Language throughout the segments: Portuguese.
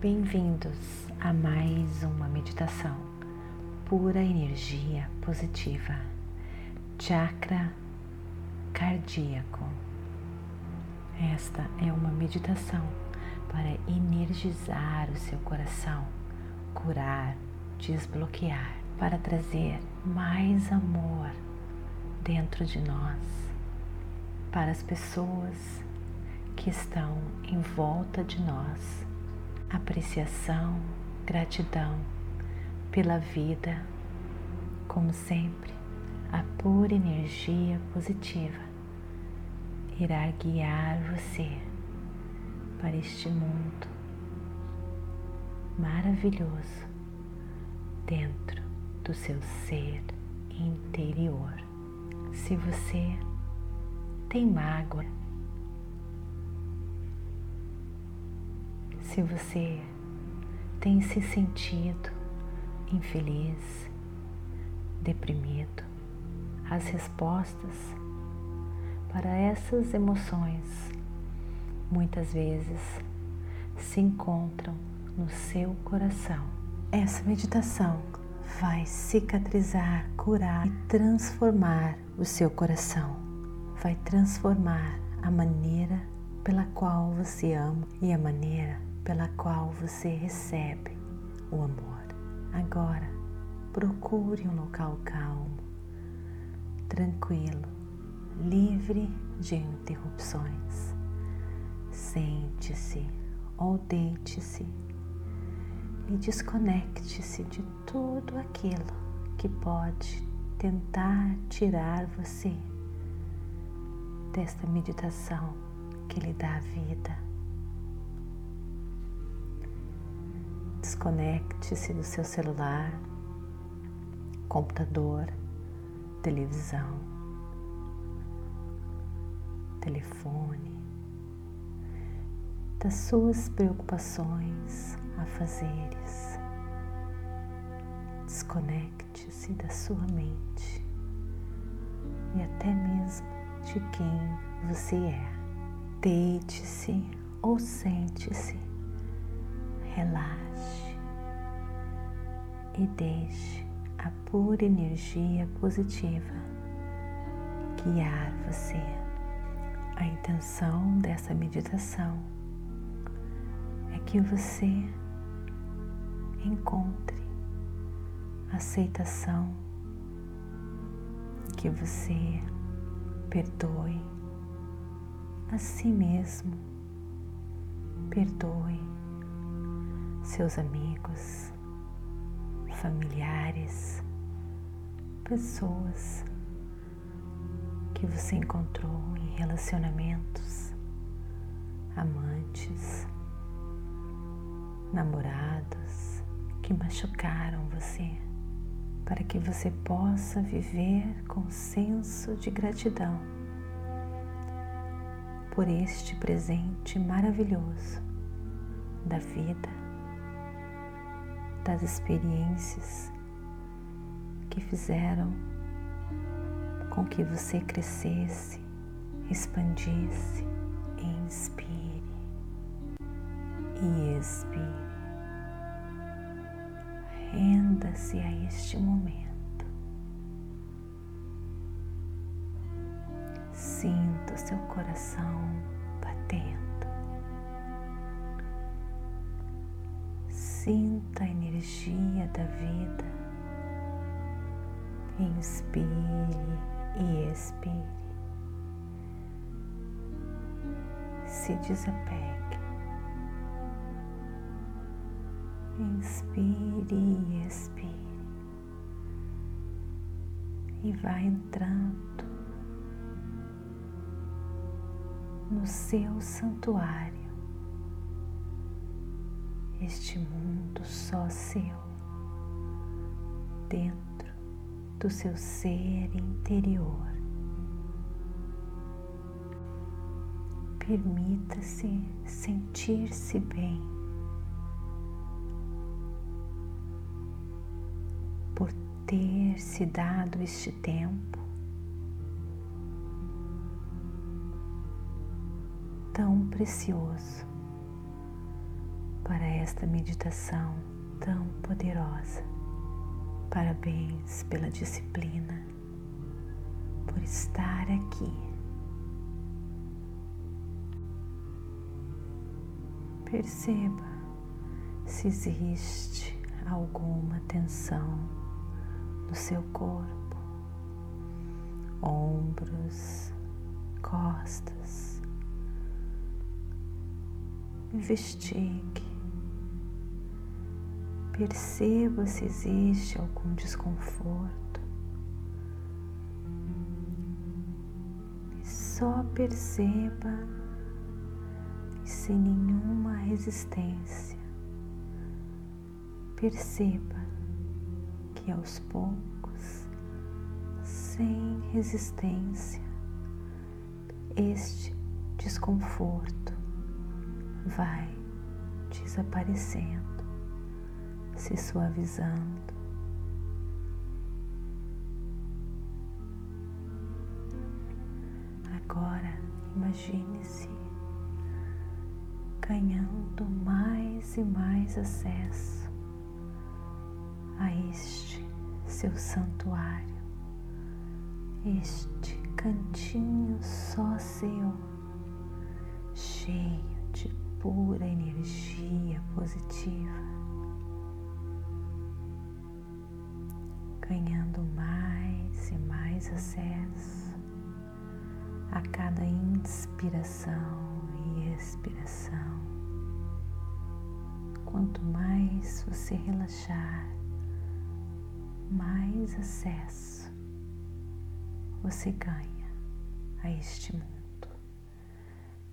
Bem-vindos a mais uma meditação pura energia positiva, chakra cardíaco. Esta é uma meditação para energizar o seu coração, curar, desbloquear, para trazer mais amor dentro de nós, para as pessoas que estão em volta de nós. Apreciação, gratidão pela vida, como sempre, a pura energia positiva irá guiar você para este mundo maravilhoso dentro do seu ser interior. Se você tem mágoa, se você tem se sentido infeliz, deprimido, as respostas para essas emoções muitas vezes se encontram no seu coração. Essa meditação vai cicatrizar, curar e transformar o seu coração. Vai transformar a maneira pela qual você ama e a maneira pela qual você recebe o amor. Agora, procure um local calmo, tranquilo, livre de interrupções. Sente-se ou deite-se e desconecte-se de tudo aquilo que pode tentar tirar você desta meditação que lhe dá vida. Desconecte-se do seu celular, computador, televisão, telefone, das suas preocupações, afazeres. Desconecte-se da sua mente e até mesmo de quem você é. Deite-se ou sente-se relaxe e deixe a pura energia positiva guiar você. A intenção dessa meditação é que você encontre aceitação, que você perdoe a si mesmo, perdoe seus amigos, familiares, pessoas que você encontrou em relacionamentos, amantes, namorados que machucaram você, para que você possa viver com senso de gratidão por este presente maravilhoso da vida das experiências que fizeram com que você crescesse, expandisse, inspire e expire. Renda-se a este momento. Sinta o seu coração batendo. Sinta a energia da vida. Inspire e expire. Se desapegue. Inspire e expire. E vai entrando no seu santuário este mundo só seu, dentro do seu ser interior. Permita-se sentir-se bem. Por ter se dado este tempo tão precioso para esta meditação tão poderosa. Parabéns pela disciplina, por estar aqui. Perceba se existe alguma tensão no seu corpo, ombros, costas. Investigue. Perceba se existe algum desconforto. E só perceba sem nenhuma resistência. Perceba que aos poucos, sem resistência, este desconforto vai desaparecendo, se suavizando. Agora imagine-se ganhando mais e mais acesso a este seu santuário, este cantinho só seu, cheio de pura energia positiva, ganhando mais e mais acesso a cada inspiração e expiração. Quanto mais você relaxar, mais acesso você ganha a este mundo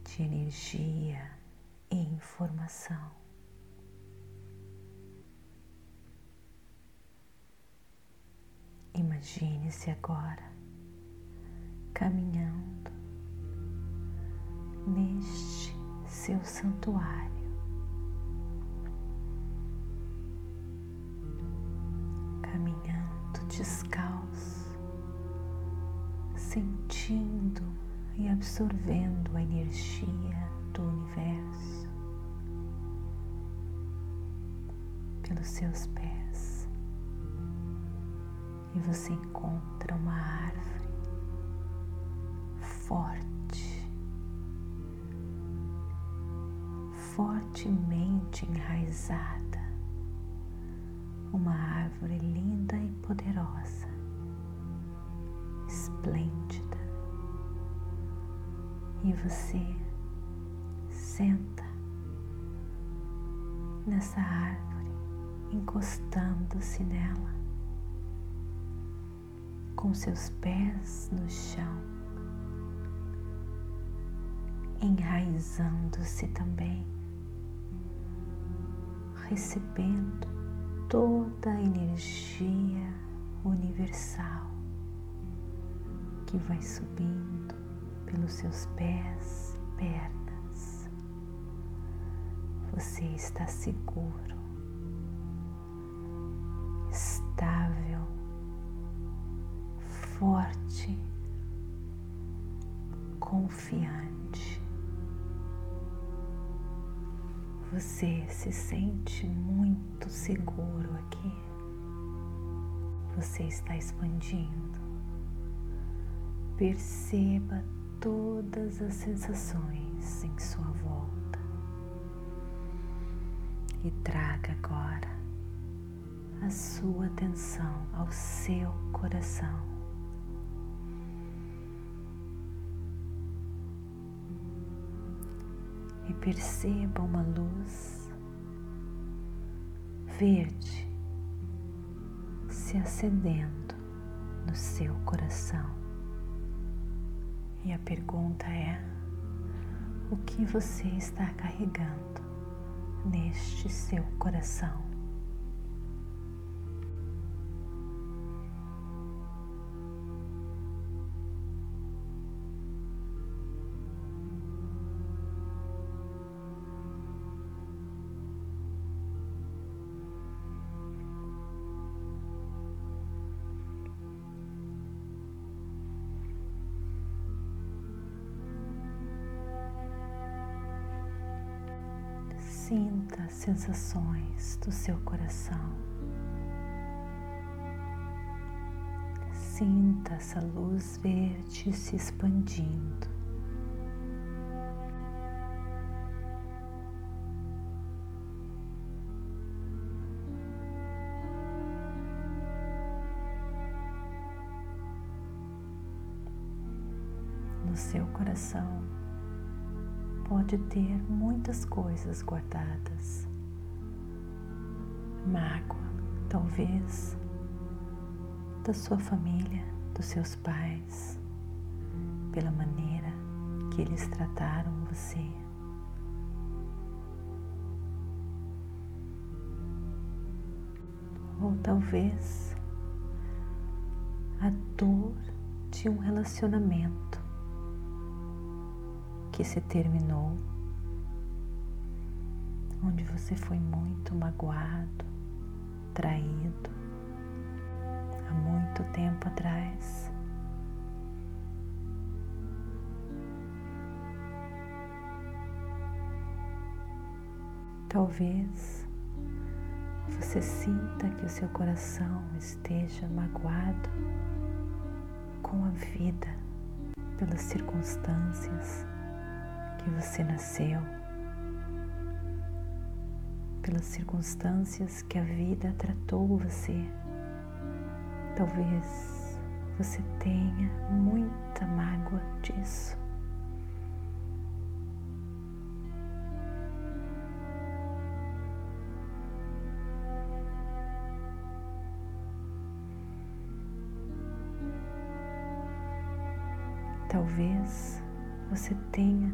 de energia e informação. Imagine-se agora caminhando neste seu santuário. Caminhando descalço, sentindo e absorvendo a energia do universo pelos seus pés. E você encontra uma árvore forte fortemente enraizada, uma árvore linda e poderosa, esplêndida. E você senta nessa árvore, encostando-se nela, com seus pés no chão, enraizando-se também recebendo toda a energia universal que vai subindo pelos seus pés pernas. Você está seguro, forte, confiante. Você se sente muito seguro aqui. Você está expandindo. Perceba todas as sensações em sua volta e traga agora a sua atenção ao seu coração. Perceba uma luz verde se acendendo no seu coração. E a pergunta é: o que você está carregando neste seu coração? Sinta as sensações do seu coração. Sinta essa luz verde se expandindo. No seu coração pode ter muitas coisas guardadas. Mágoa, talvez, da sua família, dos seus pais, pela maneira que eles trataram você. Ou talvez a dor de um relacionamento que se terminou, onde você foi muito magoado, traído há muito tempo atrás. Talvez você sinta que o seu coração esteja magoado com a vida, pelas circunstâncias que você nasceu, pelas circunstâncias que a vida tratou você. Talvez você tenha muita mágoa disso. Talvez você tenha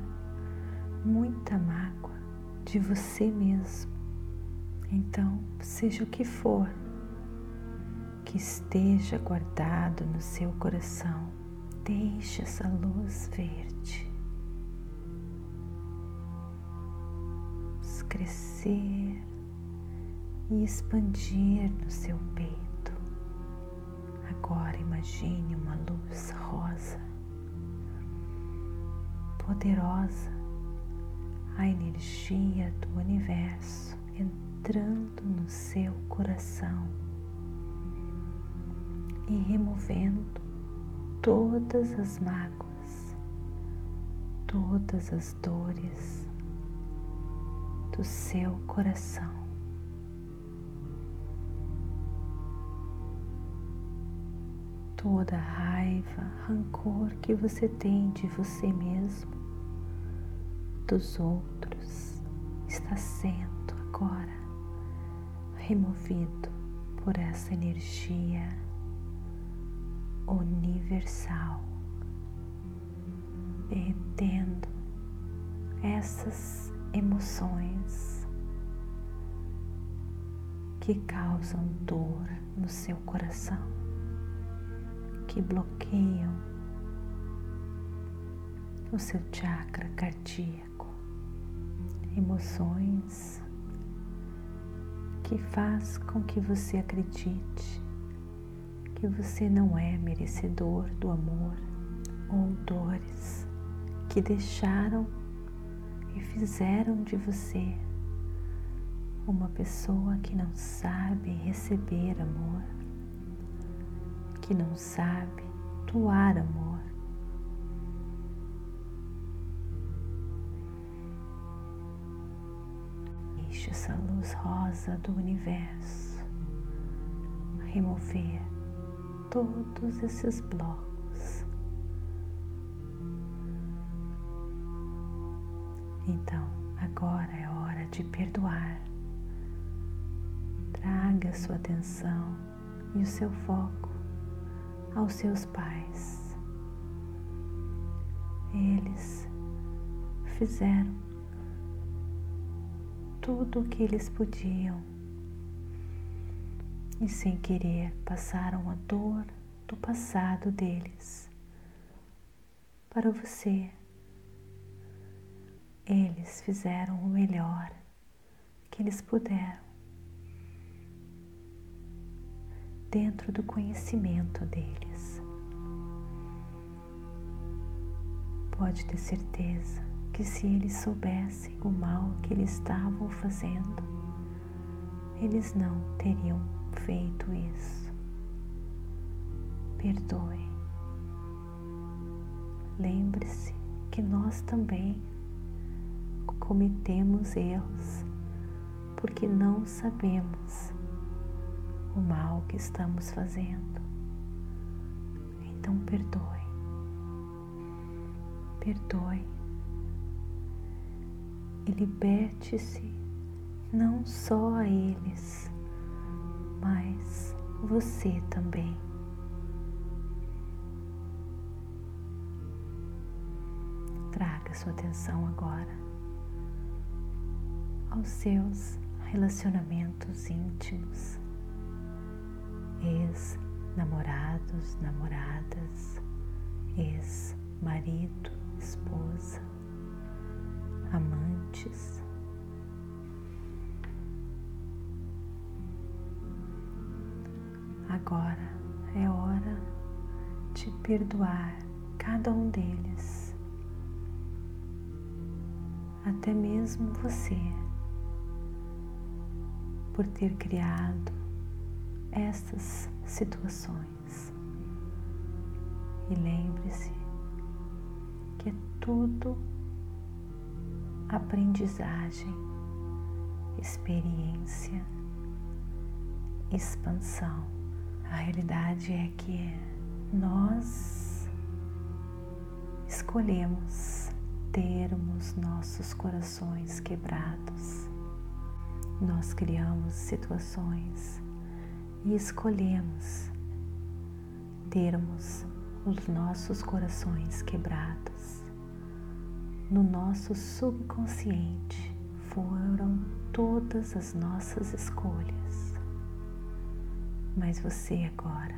muita mágoa de você mesmo. Então, seja o que for que esteja guardado no seu coração, deixe essa luz verde crescer e expandir no seu peito. Agora imagine uma luz rosa, poderosa, a energia do universo entrando no seu coração e removendo todas as mágoas, todas as dores do seu coração. Toda raiva, rancor que você tem de você mesmo, dos outros, está sendo agora removido por essa energia universal, derretendo essas emoções que causam dor no seu coração, que bloqueiam o seu chakra cardíaco, emoções que faz com que você acredite que você não é merecedor do amor ou dores que deixaram e fizeram de você uma pessoa que não sabe receber amor, que não sabe doar amor. Deixe essa luz rosa do universo remover todos esses blocos. Então, agora é hora de perdoar. Traga sua atenção e o seu foco aos seus pais. Eles fizeram tudo o que eles podiam e sem querer passaram a dor do passado deles para você. Eles fizeram o melhor que eles puderam dentro do conhecimento deles. Pode ter certeza que se eles soubessem o mal que eles estavam fazendo, eles não teriam feito isso. Perdoe. Lembre-se que nós também cometemos erros porque não sabemos o mal que estamos fazendo. Então perdoe. Perdoe e liberte-se não só a eles, mas você também. Traga sua atenção agora aos seus relacionamentos íntimos, ex-namorados, namoradas, ex-marido, esposa, amantes. Agora é hora de perdoar cada um deles, até mesmo você, por ter criado essas situações. E lembre-se que é tudo aprendizagem, experiência, expansão. A realidade é que nós escolhemos termos nossos corações quebrados. Nós criamos situações e escolhemos termos os nossos corações quebrados. No nosso subconsciente foram todas as nossas escolhas. Mas você agora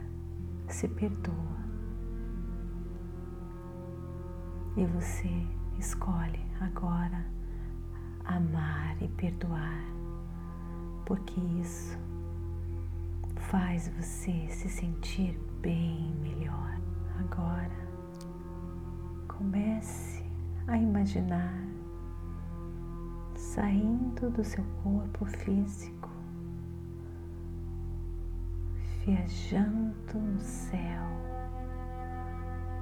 se perdoa. E você escolhe agora amar e perdoar, porque isso faz você se sentir bem melhor. Agora comece a imaginar saindo do seu corpo físico viajando no céu,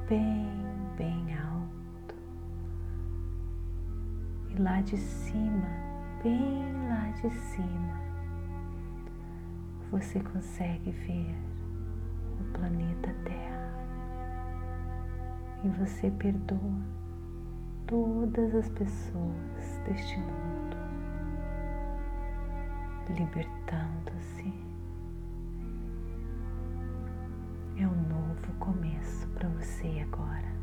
bem, bem alto. E lá de cima, bem lá de cima, você consegue ver o planeta Terra. E você perdoa todas as pessoas deste mundo, libertando-se é um novo começo para você agora.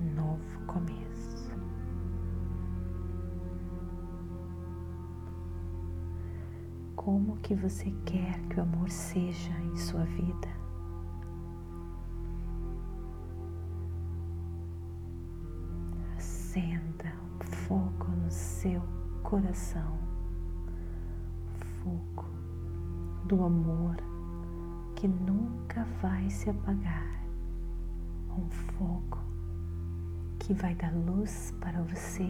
Um novo começo. Como que você quer que o amor seja em sua vida? Seu coração, fogo do amor que nunca vai se apagar, um fogo que vai dar luz para você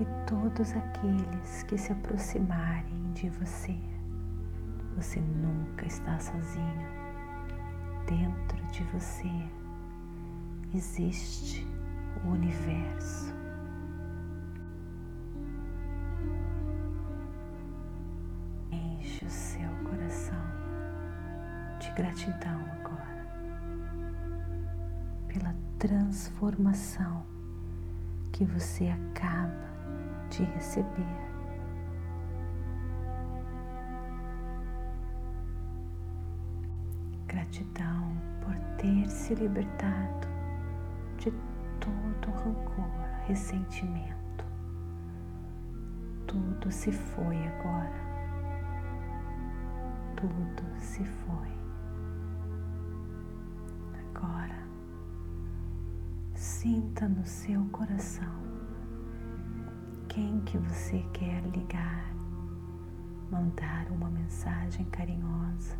e todos aqueles que se aproximarem de você. Você nunca está sozinho. Dentro de você existe o universo. Seu coração gratidão agora pela transformação que você acaba de receber. Gratidão por ter se libertado de todo rancor, ressentimento. Tudo se foi agora. Tudo se foi agora, sinta no seu coração quem que você quer ligar, mandar uma mensagem carinhosa.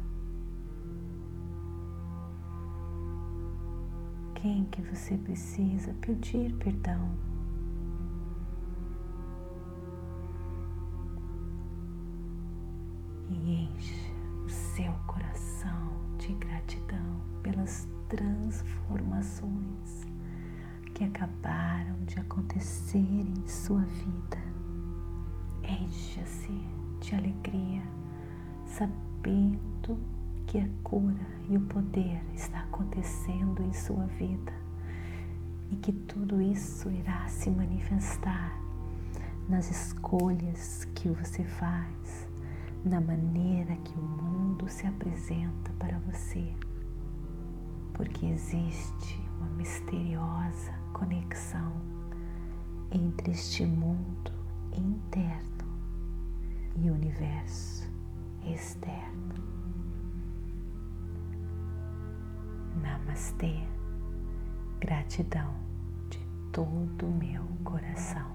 quem que você precisa pedir perdão. E enche seu coração de gratidão pelas transformações que acabaram de acontecer em sua vida. Encha-se de alegria, sabendo que a cura e o poder está acontecendo em sua vida e que tudo isso irá se manifestar nas escolhas que você faz, na maneira que o mundo se apresenta para você, porque existe uma misteriosa conexão entre este mundo interno e o universo externo. Namastê, gratidão de todo o meu coração.